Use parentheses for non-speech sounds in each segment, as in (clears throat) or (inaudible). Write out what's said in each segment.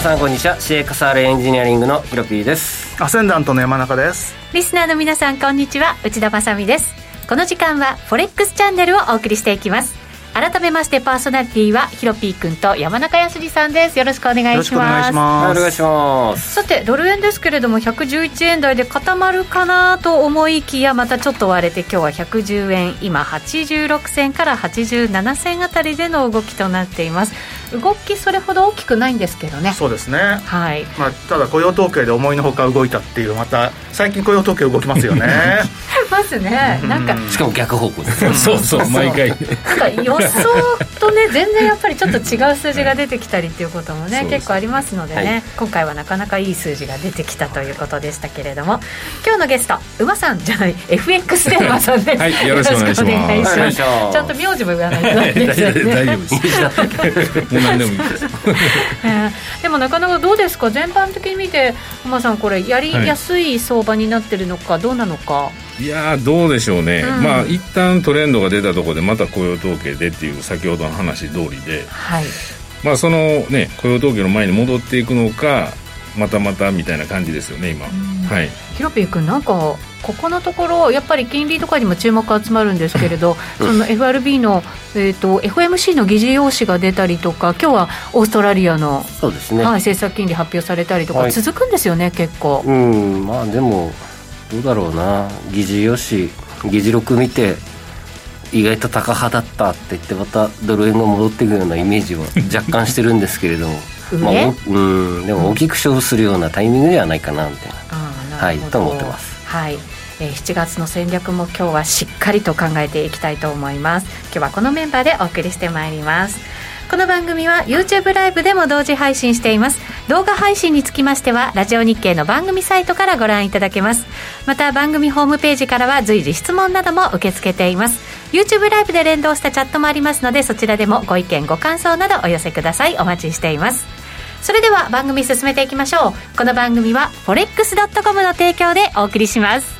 皆さんこんにちは。CXR エンジニアリングのヒロピーです。アセンダントの山中です。リスナーの皆さんこんにちは。内田まさです。この時間はフォレックスチャンネルをお送りしていきます。改めましてパーソナリティはヒロピー君と山中康さんです。よろしくお願いします。お願いします。さてドル円ですけれども111円台で固まるかなと思いきやまたちょっと割れて今日は110円今86銭から87銭あたりでの動きとなっています動きそれほど大きくないんですけどね。そうですね。はい。まあただ雇用統計で思いのほか動いたっていうまた最近雇用統計動きますよね (laughs) ますね。なんかしかも逆方向です。(laughs) そうそう毎回。なんか予想とね全然やっぱりちょっと違う数字が出てきたりっていうこともね結構ありますのでね、はい、今回はなかなかいい数字が出てきたということでしたけれども今日のゲスト馬さんじゃない FX で馬さんです、はい、よろしくお願いします。ちゃんと名字も言わないと大丈夫です。(laughs) 何でもいいです、でもなかなかどうですか？全般的に見て馬さんこれやりやすい相場になってるのかどうなのか、いやどうでしょうね、うん、まあ一旦トレンドが出たところでまた雇用統計でっていう先ほどの話通りで、はい、まあそのね雇用統計の前に戻っていくのかまたまたみたいな感じですよね今、はい。ヒロピー君なんかここのところやっぱり金利とかにも注目集まるんですけれど、(laughs) その FRB の、えーと、FOMC の議事要旨が出たりとか今日はオーストラリアのそうですね、はい、政策金利発表されたりとか、続くんですよね結構。うん。まあでもどうだろうな。議事要旨議事録見て意外と高派だったって言ってまたドル円が戻っていくようなイメージは (laughs) 若干してるんですけれども。まあ、うんでも大きく勝負するようなタイミングではないかなみたいな,、はいと思ってます。はい。えー、7月の戦略も今日はしっかりと考えていきたいと思います。今日はこのメンバーでお送りしてまいりますこの番組は YouTube ライブでも同時配信しています。動画配信につきましてはラジオ日経の番組サイトからご覧いただけます。また番組ホームページからは随時質問なども受け付けています。YouTube ライブで連動したチャットもありますのでそちらでもご意見ご感想などお寄せください。お待ちしています。それでは番組進めていきましょう。この番組は forex.com の提供でお送りします。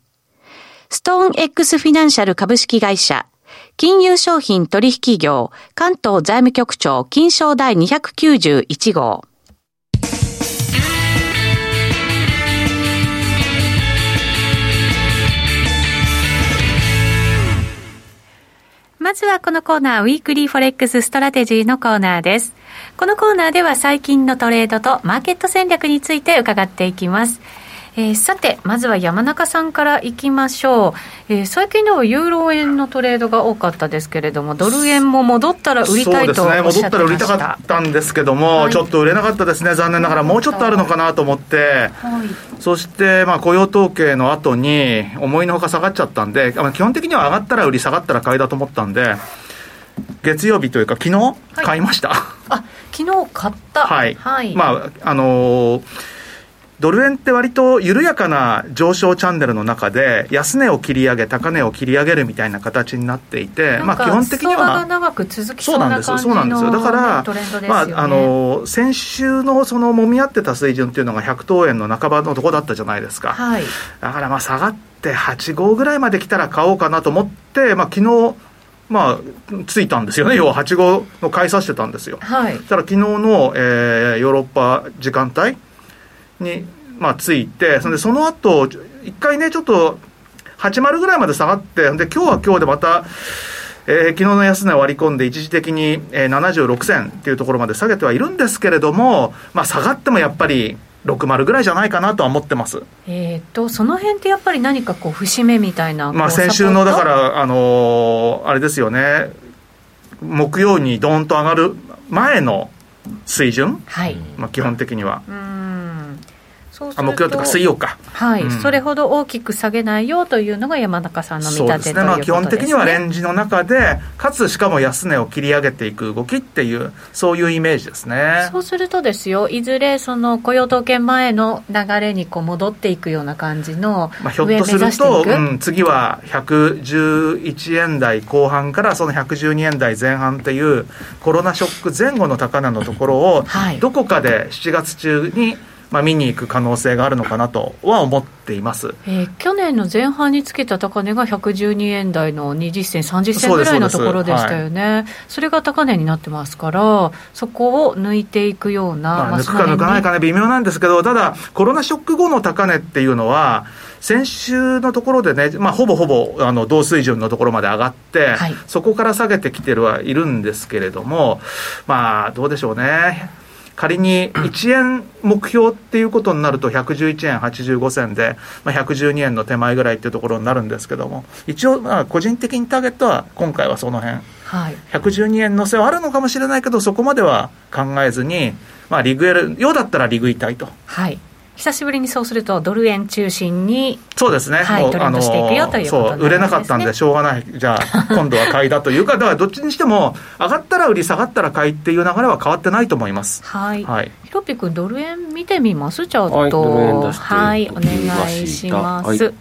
ストーン X フィナンシャル株式会社金融商品取引業関東財務局長金商第291号まずはこのコーナー、ウィークリーフォレックスストラテジーのコーナーです。このコーナーでは最近のトレードとマーケット戦略について伺っていきます。えー、さて、まずは山中さんからいきましょう、えー、最近ではユーロ円のトレードが多かったですけれども、ドル円も戻ったら売りたいとおっしゃってましたそうですね、戻ったら売りたかったんですけども、はい、ちょっと売れなかったですね、残念ながら、もうちょっとあるのかなと思って、はい、そして、まあ、雇用統計の後に、思いのほか下がっちゃったんで、基本的には上がったら売り、下がったら買いだと思ったんで、月曜日というか、昨日、買いました。あ昨日買った。はい。はい、まあ、あのードル円って割と緩やかな上昇チャンネルの中で、安値を切り上げ、高値を切り上げるみたいな形になっていて、まあ、基本的には。長く続きそうなんですよ、そうなんですよ。だから、ね、まあ、あの、先週のその揉み合ってた水準っていうのが100等円の半ばのとこだったじゃないですか。はい、だからまあ、下がって8号ぐらいまで来たら買おうかなと思って、まあ、昨日、まあ、ついたんですよね、要は8号の買いさしてたんですよ。はい、ただ昨日の、えー、ヨーロッパ時間帯に、まあ、ついて、それでその後一回ね、ちょっと80ぐらいまで下がって、で今日は今日でまた、えー、昨日の安値を割り込んで、一時的に、えー、76銭っていうところまで下げてはいるんですけれども、まあ、下がってもやっぱり、60ぐらいじゃないかなとは思ってます。えっ、とその辺ってやっぱり何かこう節目みたいなまあ先週のだからあのー、あれですよね。木曜にどーンと上がる前の水準、はい、まあ基本的には。うんあ木曜とか水曜か、はい、うん、それほど大きく下げないよというのが山中さんの見立てですね、まあ、基本的にはレンジの中で、かつしかも安値を切り上げていく動きっていう、そういうイメージですね。そうするとですよ、いずれその雇用統計前の流れにこう戻っていくような感じの、まあ、ひょっとすると、うん、次は111円台後半からその112円台前半っていう、コロナショック前後の高値のところを、どこかで7月中に、まあ、見に行く可能性があるのかなとは思っています、えー、去年の前半につけた高値が112円台の20銭、30銭ぐらいのところでしたよね、はい、それが高値になってますから、そこを抜いていくような、まあ、抜くか抜かないかね、微妙なんですけど、ただ、コロナショック後の高値っていうのは、先週のところでね、まあ、ほぼほぼあの同水準のところまで上がって、はい、そこから下げてきてるはいるんですけれども、まあ、どうでしょうね。仮に1円目標っていうことになると111円85銭で、まあ、112円の手前ぐらいっていうところになるんですけども一応まあ個人的にターゲットは今回はその辺、はい、112円のせはあるのかもしれないけどそこまでは考えずに、まあ、リグエルようだったらリグいたいと。はい久しぶりにそうすると、ドル円中心に、そうですね、はい、トレンドしていくよということ、ね、売れなかったんで、しょうがない、じゃあ、今度は買いだというか、だからどっちにしても、上がったら売り、下がったら買いっていう流れは変わってないと思います。はい、はい、ひろぴくん、ドル円見てみます、ちょっと、はい、お願いします。はい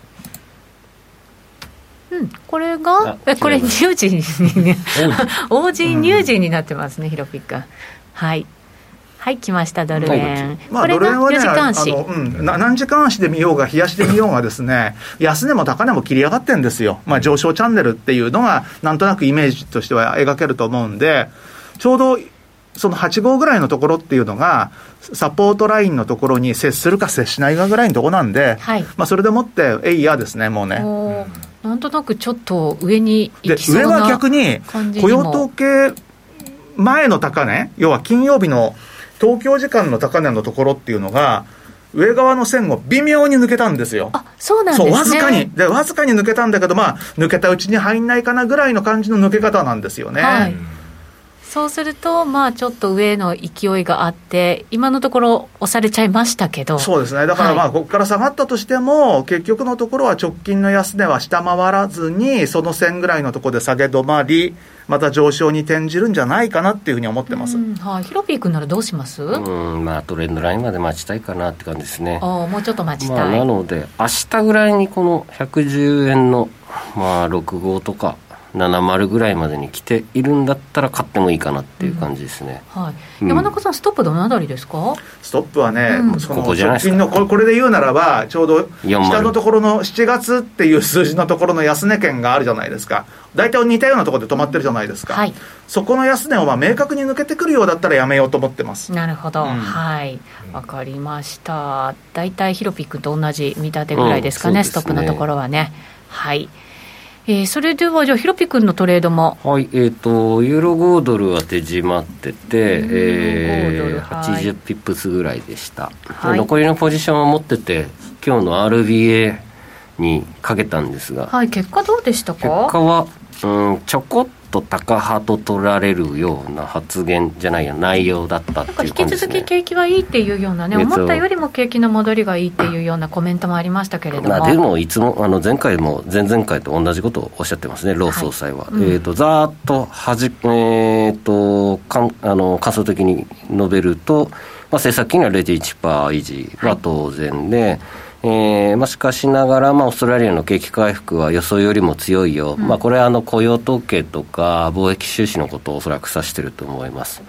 うん、これが、え、これ、乳児にね、王子。(laughs) 乳児になってますね、ひろぴくん。はい。はい、来ました、ドル円。まあ、ドル円はね、あの、うん、何時間足で見ようが、冷やしで見ようがですね、安値も高値も切り上がってるんですよ。まあ、上昇チャンネルっていうのが、なんとなくイメージとしては描けると思うんで、ちょうど、その8号ぐらいのところっていうのが、サポートラインのところに接するか接しないかぐらいのところなんで、はい、まあ、それでもって、えいやですね、もうね。なんとなくちょっと上に行きそうな上は逆に、雇用統計前の高値、要は金曜日の東京時間の高値のところっていうのが、上側の線を微妙に抜けたんですよ。あ、そうなんですね。わずかに。で、わずかに抜けたんだけど、まあ、抜けたうちに入んないかなぐらいの感じの抜け方なんですよね。はいそうすると、まあ、ちょっと上の勢いがあって、今のところ、押されちゃいましたけどそうですね、だからまあ、ここから下がったとしても、結局のところは直近の安値は下回らずに、その線ぐらいのところで下げ止まり、また上昇に転じるんじゃないかなっていうふうに思ってます、はい、ヒロピー君ならどうします？うん、まあ、トレンドラインまで待ちたいかなって感じですね。あもうちょっと待ちたい、まあ、なので、明日ぐらいにこの110円の、まあ、6号とか、70ぐらいまでに来ているんだったら買ってもいいかなっていう感じですね、うん、はい、山中さん、ストップどのあたりですか？ストップはね、うん、その直近のこれで言うならば、ちょうど下のところの7月っていう数字のところの安値圏があるじゃないですか、大体似たようなところで止まってるじゃないですか、はい、そこの安値をまあ明確に抜けてくるようだったらやめようと思ってます。なるほど、うん、はい。わかりました。大体ヒロピックと同じ見立てぐらいですかね、ね。ストップのところはね。はいえー、それではじゃあヒロピ君のトレードも。はいえっ、ー、とユーロ5ドルは手締まってて、えー、80ピップスぐらいでした、はい、残りのポジションを持ってて今日の RBA にかけたんですが。はい結果どうでしたか？結果はうんちょこっと高派と取られるような発言じゃないや内容だったっていう感じです、ね、引き続き景気はいいっていうようなね思ったよりも景気の戻りがいいっていうようなコメントもありましたけれども、まあ、でもいつもあの前回も前々回と同じことをおっしゃってますね労総裁は、は。いうん、えっ、ー、とざーっとはじえっ、ー、とかんあの仮想的に述べると、まあ、政策金利は0.1%維持は当然で、はいえーまあ、しかしながら、まあ、オーストラリアの景気回復は予想よりも強いよ、うん、まあ、これはあの雇用統計とか貿易収支のことをおそらく指していると思います。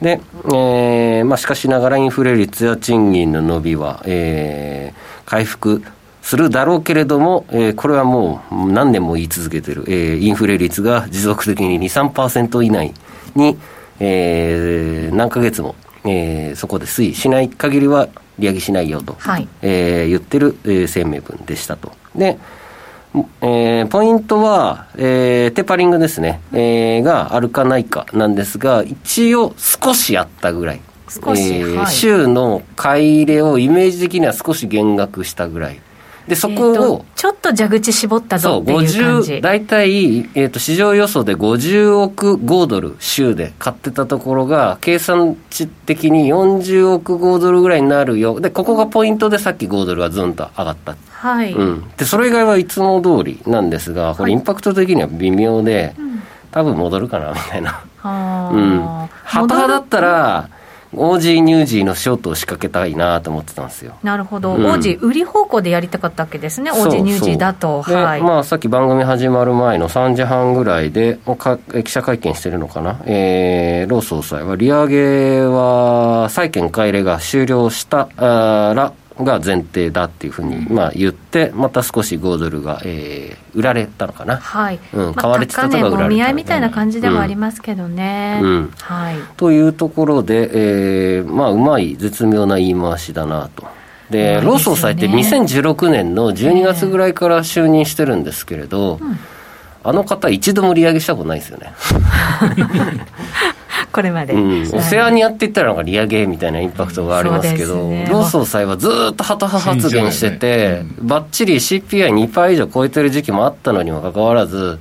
で、えーまあ、しかしながらインフレ率や賃金の伸びは、えー、回復するだろうけれども、えー、これはもう何年も言い続けている、えー、インフレ率が持続的に2、3%以内に、えー、何ヶ月も、えー、そこで推移しない限りは利上げしないよと、はい、えー、言ってる、えー、声明文でしたと。で、えー、ポイントは、えー、テーパリングですね、えー、があるかないかなんですが、一応少しあったぐらい。少し、えーはい、週の買い入れをイメージ的には少し減額したぐらい。で、そこを、えー、ちょっと蛇口絞ったぞっていう感じ。大体、えっ、ー、と、市場予想で50億5ドル週で買ってたところが、計算値的に40億5ドルぐらいになるよ。で、ここがポイントでさっき5ドルがズンと上がった。はい。うん。で、それ以外はいつも通りなんですが、これインパクト的には微妙で、はい、多分戻るかな、みたいな。うん。ハタだったら、オージーニュージーのショートを仕掛けたいなと思ってたんですよ。なるほど、うん、オージー売り方向でやりたかったわけですね、オージーニュージーだと。はい、まあ、さっき番組始まる前の3時半ぐらいで、か記者会見してるのかな、えー、ロー総裁は、利上げは債券買い入れが終了したら、が前提だっていうふうに、まあ、言って、また少し豪ドルが、えー、売られたのかな、はい。うん、買われてたとか売られた、ね、もみ合いみたいな感じではありますけどね。うん、うん、はい、というところで、えーまあ、うまい、絶妙な言い回しだなと。で、ローソンさんって2016年の12月ぐらいから就任してるんですけれど、えーうん、あの方、一度も利上げしたことないですよね。(laughs) これまで、うん、オセアニアって言ったらなんか利上げみたいなインパクトがありますけど、ね、ローソン裁はずっとハト派発言してて、ばっちり CPI2% 以上超えてる時期もあったのにもかかわらず、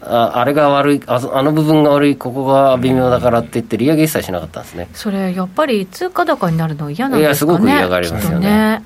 ああれが悪いあ、あの部分が悪い、ここが微妙だからって言って、利上げ一切しなかったんですね。それ、やっぱり通貨高になるの嫌なんですかね、いや、すごく嫌がりますよね。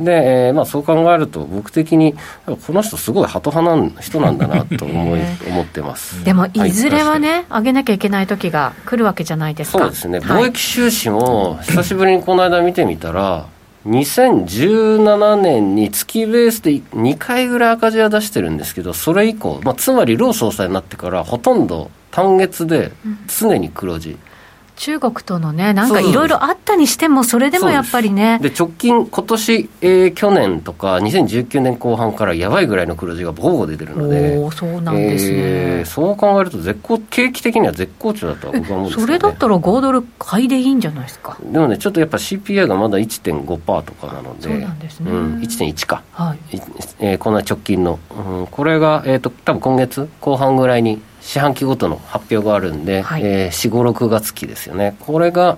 で、えーまあ、そう考えると、僕的に、この人、すごいハト派な人なんだなと思い (laughs) 思ってます。でも、いずれはね、上げなきゃいけない時が来るわけじゃないですか。そうですね、貿易収支も、久しぶりにこの間見てみたら、2017年に月ベースで2回ぐらい赤字は出してるんですけど、それ以降、まあ、つまり、ロー総裁になってから、ほとんど単月で常に黒字。うん中国とのね、なんかいろいろあったにしても、それでもやっぱりね。で直近、今年、えー、去年とか、2019年後半からやばいぐらいの黒字がボコ出てるので、おそうなんですね、えー、そう考えると絶好、景気的には絶好調だとは僕は思うんですよ、ね、それだったら5ドル買いでいいんじゃないですか。でもね、ちょっとやっぱ CPI がまだ1.5%とかなので、そうなんですね、うん、1.1か、はいえー、こんな直近の、うん、これが、えーと、多分今月後半ぐらいに四半期ごとの発表があるんで、はいえー、4、5、6月期ですよね。これが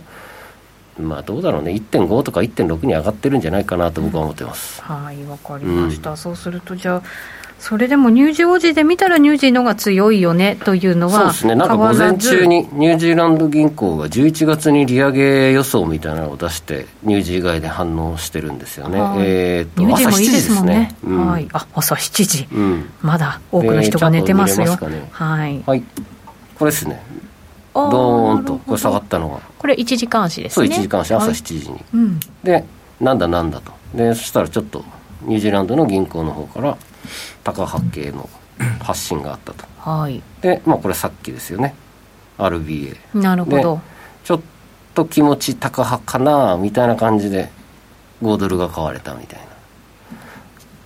まあどうだろうね、1.5とか1.6に上がってるんじゃないかなと僕は思ってます。うん、はい、わかりました。うん、そうするとじゃあそれでもニュージー王子で見たらニュージーのが強いよねというのはそうですね、なんか午前中にニュージーランド銀行が11月に利上げ予想みたいなのを出して、ニュージー以外で反応してるんですよね、えーと、ニュージーもいいですもんね、ね。うん、はい、あ朝7時、うん、まだ多くの人が寝てますよ、えーね、はい、はい、これですね、ドーンと。これ下がったのが、これ1時間足ですね、そう、1時間足、朝7時に、はいうん、で、なんだなんだと、でそしたらちょっと、ニュージーランドの銀行の方から、高波系の発信があったと、はい、で、まあ、これさっきですよね。RBA なるほど。ちょっと気持ち高派かなみたいな感じで5ドルが買われたみたいな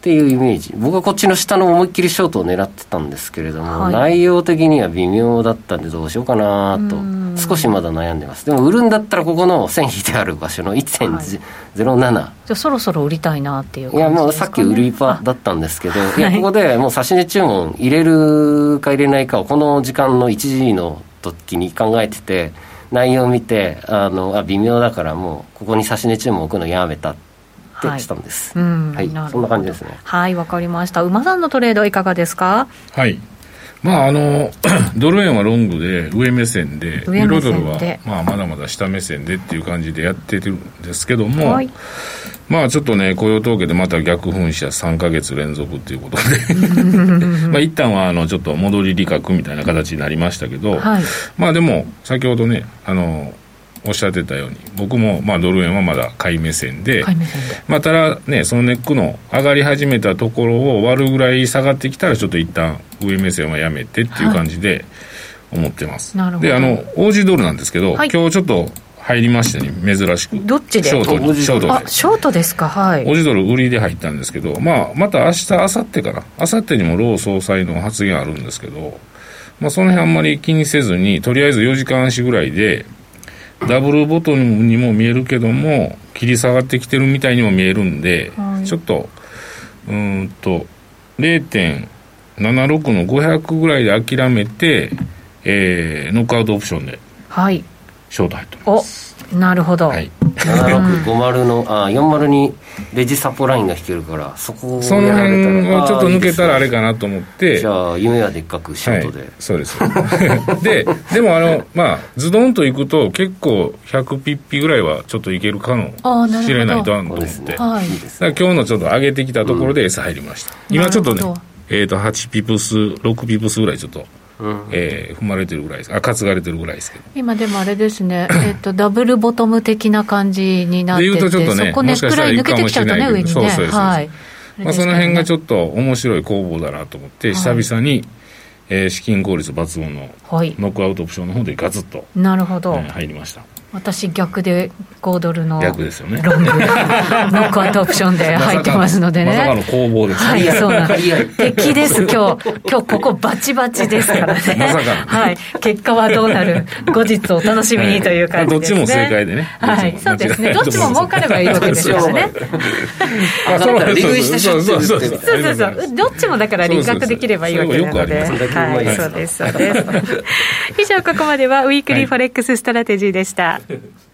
っていうイメージ。僕はこっちの下の思いっきりショートを狙ってたんですけれども、はい、内容的には微妙だったんでどうしようかなと少しまだ悩んでます。でも売るんだったらここの線引いてある場所の1.07、はい、じゃあそろそろ売りたいなっていう、ね、いやもうさっき売り場だったんですけどい。やここでもう差し値注文入れるか入れないかをこの時間の1時の時に考えてて内容を見てあのあ微妙だからもうここに差し値注文置くのやめたってしたんです。はい、はい、そんな感じですね。はい、わかりました。馬さんのトレードいかがですか？はい。まああの (clears throat) ドル円はロングで上目線で上目ロドルは、まあ、まだまだ下目線でっていう感じでやってるんですけども、はいまあちょっとね雇用統計でまた逆噴射3か月連続っていうことで (laughs) まあ一旦はあのちょっと戻り利確みたいな形になりましたけど、はいまあでも先ほどねあのおっしゃってたように僕もまあドル円はまだ買い目線で線でまあ、ただね、そのネックの上がり始めたところを割るぐらい下がってきたら、ちょっと一旦上目線はやめてっていう感じで思ってます。なるほどで、あの、オージードルなんですけど、はい今日ちょっと入りましたね、珍しく。どっちで？ショートショートで。あショートですか？はいオージードル売りで入ったんですけど、まあ、また明日、明後日かな？明後日にもロー総裁の発言あるんですけど、まあ、その辺あんまり気にせずに、とりあえず4時間足ぐらいで、ダブルボトムにも見えるけども、切り下がってきてるみたいにも見えるんで、はいちょっと、うーんと、0.76の500ぐらいで諦めて、えー、ノックアウトオプションではいショート入っております。おなるほど、はい。7650のあ40にレジサポラインが引けるからそこをその辺らをちょっと抜けたらあれかかなと思って、じゃあ夢はでっかくショートで、はい、そうです。ででもあのまあズドンといくと結構100ピッピぐらいはちょっといけるかもあーなるほど。しれないとはと思って、ですね、はい。今日のちょっと上げてきたところで餌入りました、今ちょっとねえー、と8ピプス6ピプスぐらいちょっと、うんえー踏まれてるぐらいですあ担がれてるぐらいですけど今でもあれですね、(clears throat) えっと、ダブルボトム的な感じになってて、で言うとちょっとねそこね、くらい抜けてきちゃうとね、上にね。しれないけどそうそうそうはい。まあ、その辺がちょっと面白い攻防だなと思って、久々に、えー資金効率抜群のと。はい。ノックアウトオプションの方でガツッと、なるほど。えー入りました私逆で5ドルの逆ですよねロングノックアウトオプションで入ってますのでね。まさかの攻防ですね、はい、そうなん張り合い敵です、今日。今日ここバチバチですからね。(laughs) まさかはい。結果はどうなる？後日お楽しみにという感じですね。どっちも正解でねはい。そうですね。どっちも儲かればいいわけですからね。(laughs) あそうそうそう言ってみたそうそうそう。どっちもだから輪郭できればいいわけなので。はい、そうです、そうです。以上、ここまではウィークリーフォレックスストラテジーでした。(laughs)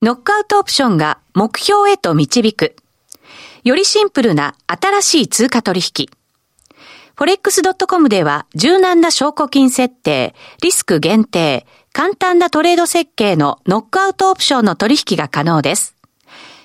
ノックアウトオプションが目標へと導く。よりシンプルな新しい通貨取引。forex.com では柔軟な証拠金設定、リスク限定、簡単なトレード設計のノックアウトオプションの取引が可能です。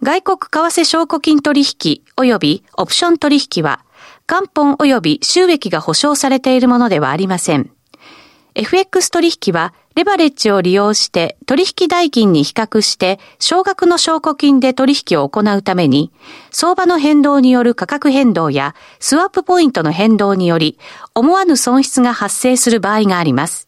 外国為替証拠金取引及びオプション取引は元本及び収益が保証されているものではありません。FX 取引はレバレッジを利用して取引代金に比較して少額の証拠金で取引を行うために相場の変動による価格変動やスワップポイントの変動により思わぬ損失が発生する場合があります。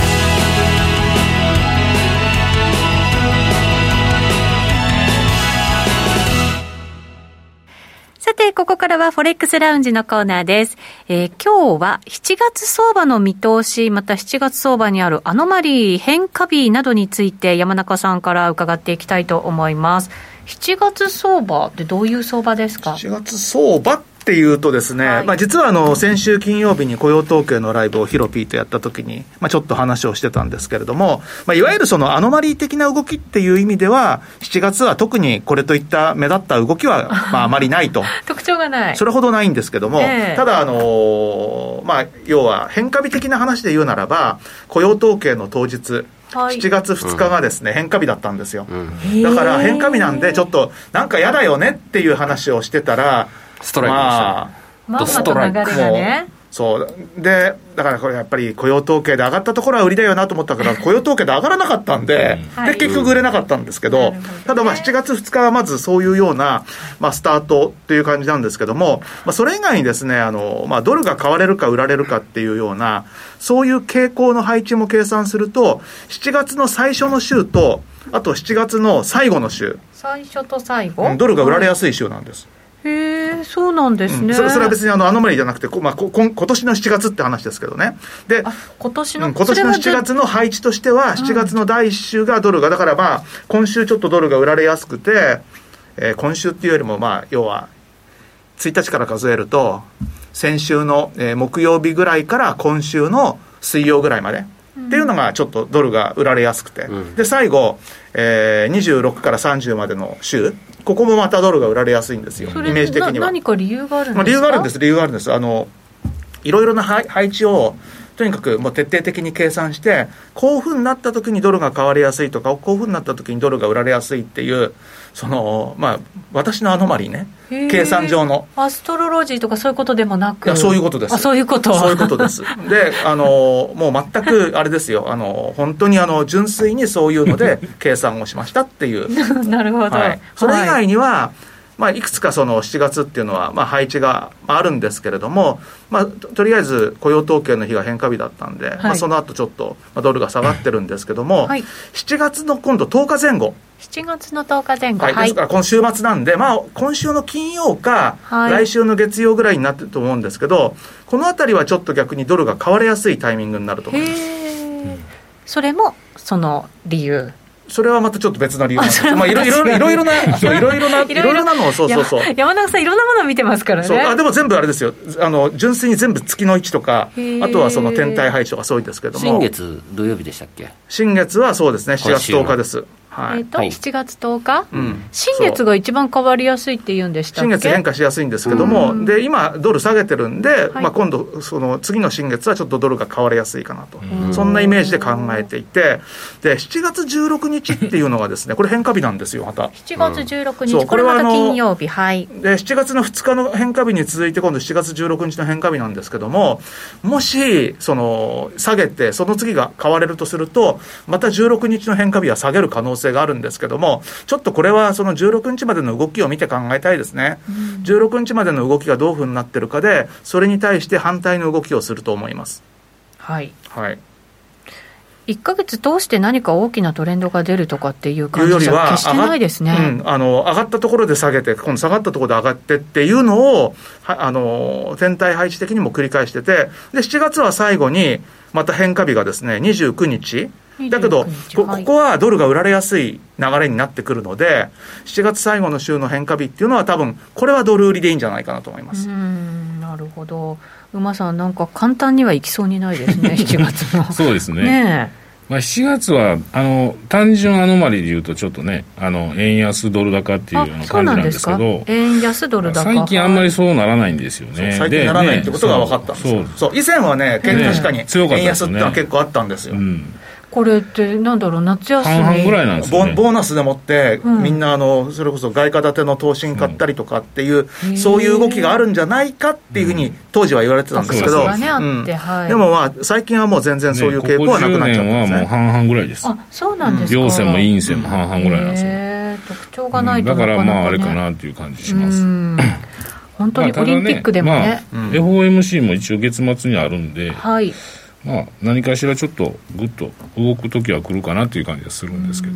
さて、ここからはフォレックスラウンジのコーナーです。えー今日は7月相場の見通し、また7月相場にあるアノマリー、変化日などについて山中さんから伺っていきたいと思います。7月相場ってどういう相場ですか？4月相場っていうとですね、はいまあ、実はあの先週金曜日に雇用統計のライブをヒロピーとやった時に、まあ、ちょっと話をしてたんですけれども、まあ、いわゆるそのアノマリー的な動きっていう意味では7月は特にこれといった目立った動きは (laughs) まああまりないと。特徴がない。それほどないんですけども、ええただ、あのーまあ、要は変化日的な話で言うならば、雇用統計の当日、はい7月2日がですね、変化日だったんですよ。うんだから変化日なんで、ちょっとなんか嫌だよねっていう話をしてたら、ストライクでしたね。まあ、まんまと流れがね。そう。でだからこれやっぱり雇用統計で上がったところは売りだよなと思ったから雇用統計で上がらなかったんで,、で結局売れなかったんですけど、ただまあ7月2日はまずそういうような、まあ、スタートっていう感じなんですけども、まあ、それ以外にですねあの、まあ、ドルが買われるか売られるかっていうようなそういう傾向の配置も計算すると7月の最初の週とあと7月の最後の週。最初と最後？ドルが売られやすい週なんです、へえそうなんですね、うん、それそれは別にあのアノマリーじゃなくて、まあ、こ今年の7月って話ですけどね。で今年の、うん、今年の7月の配置としては7月の第1週がドルがだからまあ今週ちょっとドルが売られやすくて、えー、今週っていうよりもまあ要は1日から数えると先週の、えー、木曜日ぐらいから今週の水曜ぐらいまでっていうのがちょっとドルが売られやすくて、うん、で最後、えー、26から30までの週。ここもまたドルが売られやすいんですよ、イメージ的には。何か理由があるんですか、まあ、理由があるんです、理由があるんです。あのいろいろな配置をとにかくもう徹底的に計算して、こういうふうになった時にドルが買われやすいとか、こういうふうになった時にドルが売られやすいっていう、その、まあ、私のアノマリーね、計算上の。アストロロジーとかそういうことでもなく。いや、そういうことです。あ、そういうこと。そういうことです。で、あの、もう全く、あれですよ、あの、本当にあの、純粋にそういうので (laughs) 計算をしましたっていう。なるほど。はい、それ以外には、はいまあ、いくつかその7月っていうのは、まあ、配置があるんですけれども、まあ、とりあえず雇用統計の日が変化日だったんで、はい、まあ、その後ちょっとドルが下がってるんですけども、はい、7月の今度10日前後。7月の10日前後、はい、ですから今週末なんで、まあ、今週の金曜か、来週の月曜ぐらいになってると思うんですけど、このあたりはちょっと逆にドルが買われやすいタイミングになると思います。それもその理由それはまたちょっと別の理由なんですまあ、いろいろいろいろな、いろいろな、いろいろなのを、そうそうそう。山中さん、いろんなものを見てますからね。あでも全部あれですよ、あの純粋に全部月の位置とか、あとはその天体配置とかそういうんですけども。新月土曜日でしたっけ？新月はそうですね、7月10日です。はい、えっ、ー、と、はい、7月10日、うん、新月が一番変わりやすいっていうんでした新月変化しやすいんですけども、で今、ドル下げてるんで、はい、まあ、今度、その次の新月はちょっとドルが変わりやすいかなと、そんなイメージで考えていて、で7月16日っていうのがですね、これ、変化日なんですよ、また。7月16日、うん、これは金曜日、はい。で7月の2日の変化日に続いて、今度7月16日の変化日なんですけども、もしその下げて、その次が買われるとすると、また16日の変化日は下げる可能性があるんですけども、ちょっとこれはその16日までの動きを見て考えたいですね、うん、16日までの動きがどういうふうになってるかで、それに対して反対の動きをすると思います。はい、はい。1か月通して何か大きなトレンドが出るとかっていう感じじゃ決してないですね、うん、あの上がったところで下げて、今度下がったところで上がってっていうのを、あの天体配置的にも繰り返してて、で7月は最後に、また変化日がですね29日、だけど、ここはドルが売られやすい流れになってくるので、7月最後の週の変化日っていうのは、多分これはドル売りでいいんじゃないかなと思います。なるほど、馬さん、なんか簡単にはいきそうにないですね、(laughs) 7月の。そうですね。ねまあ、7月はあの単純アノマリでいうとちょっとねあの円安ドル高っていうような感じなんですけど。円安ドル高最近あんまりそうならないんですよね。最近ならないってことが分かったんですよ、そう。以前はね確かに円安ってのは結構あったんですよ、うんこれってなんだろう夏休み。半々ぐらいなんですね。ボーナスでもって、うん、みんなあのそれこそ外貨建ての投資に買ったりとかっていう、うん、そういう動きがあるんじゃないかっていうふうに当時は言われてたんですけど、うん。でもまあ最近はもう全然そういう傾向はなくなっちゃったんです、ね、はもう半々ぐらいです。あそうなんですか。陽線も陰線も半々ぐらいなんですよ、特徴がないとだからまああれかなっていう感じします、本当にオリンピックでもね,、まあ、ね FOMC も一応月末にあるんで、はいまあ、何かしらちょっとぐっと動く時は来るかなという感じがするんですけど。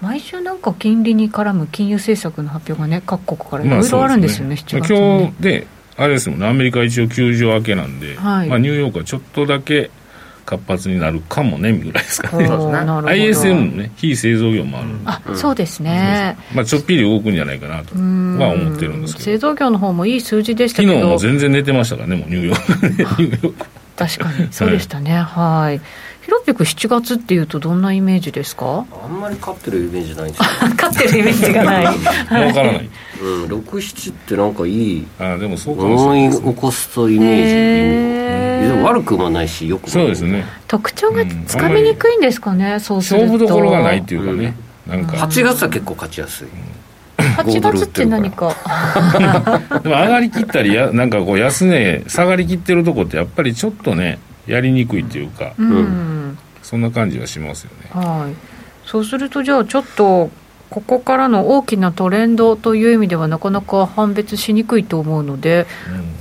毎週なんか金利に絡む金融政策の発表がね、各国からいろいろあるんですよね、まあ、ね今日で、あれですもんね、アメリカ一応休場明けなんで、はい、まあ、ニューヨークはちょっとだけ活発になるかもねぐらいですかね、(laughs) (laughs) ISM のね、非製造業もある、あそうですね、まあ、ちょっぴり動くんじゃないかなとは思ってるんですけど、製造業の方もいい数字でしたけど、昨日も全然寝てましたからね、もうニューヨーク、(laughs) ニューヨーク。確かに。(laughs) そうでしたね。はい、ヒロピク7月っていうとどんなイメージですか？あんまり勝ってるイメージないんですよ。(laughs) 勝ってるイメージがない。(laughs) 分からない。うん、67ってなんかいいあでもそうかもしれない、思い起こすとイメージ、でも悪くもないしよくそうですね。特徴がつかみにくいんですかね、うん、そうすると。勝負どころがないっていうかね、うん、なんか。8月は結構勝ちやすい、8月って何か。(laughs) でも上がりきったりやなんかこう安値下がりきってるとこってやっぱりちょっとねやりにくいっていうか、うん、そんな感じはしますよね。はい。そうするとじゃあちょっとここからの大きなトレンドという意味ではなかなか判別しにくいと思うので、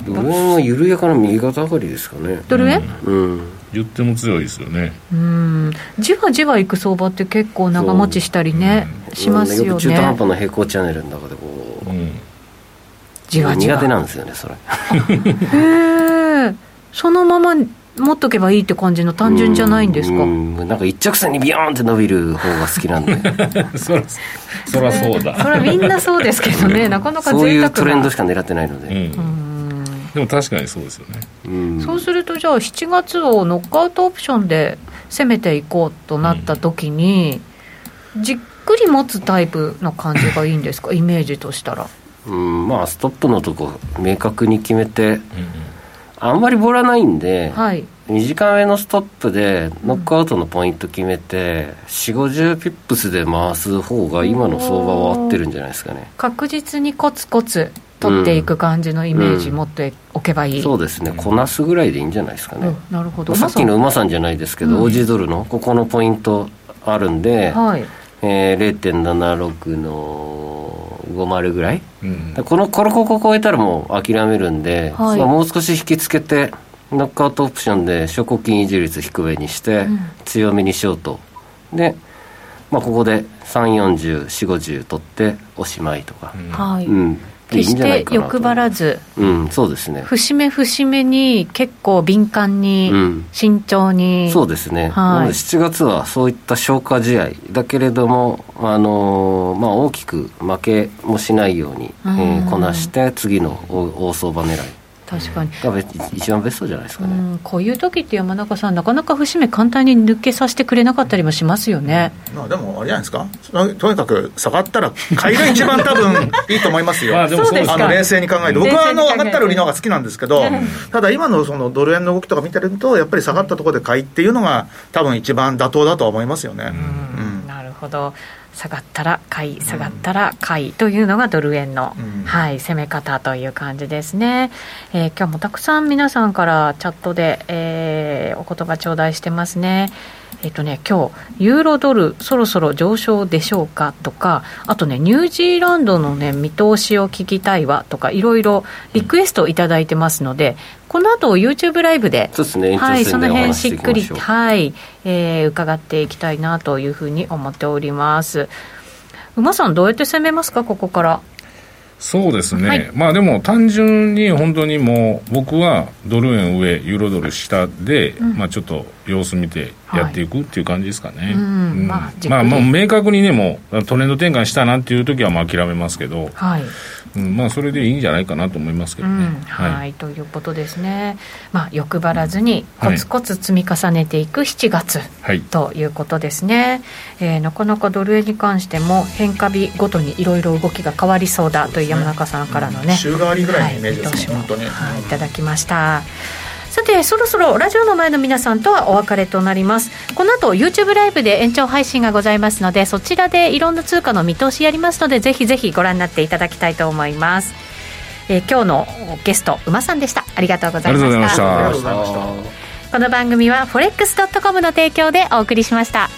うん、ドル円は緩やかな右肩上がりですかね。ドル円、うん、うん言っても強いですよね。うん。じわじわいく相場って結構長持ちしたりね、うん、しますよね。中途半端な平行チャンネルの中でこう、うん、じわじわ。苦手なんですよねそれ。へえそのまま持っとけばいいって感じの単純じゃないんですか？なんか一直線にビヨーンって伸びる方が好きなんで。(laughs) そらそらそうだ。それはみんなそうですけどね。なかなかそういうトレンドしか狙ってないので、うんでも確かにそうですよね、うん、そうするとじゃあ7月をノックアウトオプションで攻めていこうとなった時に、うん、じっくり持つタイプの感じがいいんですか？イメージとしたら。うん。まあストップのとこ明確に決めて、うんあんまりボラないんで、はい、短めのストップでノックアウトのポイント決めて4 5 0ピップスで回す方が今の相場は合ってるんじゃないですかね。確実にコツコツ取っていく感じのイメージ持っておけばいい、うん。うん、そうですね。こなすぐらいでいいんじゃないですかね、なるほど。さっきの馬さんじゃないですけど、オージードルのここのポイントあるんで、はい。えー、0.76の50ぐらい、うん、このこのここ超えたらもう諦めるんで、はい、もう少し引きつけてノックアウトオプションで証拠金維持率低めにして強めにしようと、で、まあ、ここで3404050取っておしまいとか、はい、うん決して欲張らず、うん、そうですね。節目節目に結構敏感に、慎重に、うん、そうですね、はい、7月はそういった消化試合だけれども、あのー、まあ、大きく負けもしないように、えー、こなして次の大相場狙い確かに。一番ベストじゃないですかね、うん、こういう時って山中さんなかなか節目簡単に抜けさせてくれなかったりもしますよね、まあ、でもあれじゃないですか？とにかく下がったら買いが一番多分いいと思いますよ。まあでもそうあの冷静に考えて。僕はあの上がったら売りの方が好きなんですけどただ今のそのドル円の動きとか見てるとやっぱり下がったところで買いっていうのが多分一番妥当だと思いますよね、うん、なるほど下がったら買い下がったら買いというのがドル円の、うん、はい、攻め方という感じですね、えー、今日もたくさん皆さんからチャットで、えー、お言葉頂戴してますねえっ、とね、今日、ユーロドルそろそろ上昇でしょうかとか、あとね、ニュージーランドのね、見通しを聞きたいわとか、いろいろリクエストを頂いてますので、この後 YouTube ライブで、そうですね、はい、その辺しっくり、はい、えー、伺っていきたいなというふうに思っております。馬さん、どうやって攻めますか、ここから？そうですね、はい、まあでも単純に本当にもう僕はドル円上ユーロドル下で、うん、まあちょっと様子見てやっていくっていう感じですかね、まあ、まあもう明確にねもうトレンド転換したなっていう時はまあ諦めますけど、はい。うん、まあそれでいいんじゃないかなと思いますけどね、うん、はい、はい、ということですね。まあ欲張らずにコツコツ積み重ねていく7月、はい、ということですね、えー、なかなかドル円に関しても変化日ごとにいろいろ動きが変わりそうだという山中さんからのね、週替わりぐらいのイメージですね、はい、本当に、はい、いただきましたさてそろそろラジオの前の皆さんとはお別れとなります。この後 YouTube ライブで延長配信がございますのでそちらでいろんな通貨の見通しやりますのでぜひぜひご覧になっていただきたいと思います。えー、今日のゲスト馬さんでした。ありがとうございました。ありがとうございました。この番組は forex.com の提供でお送りしました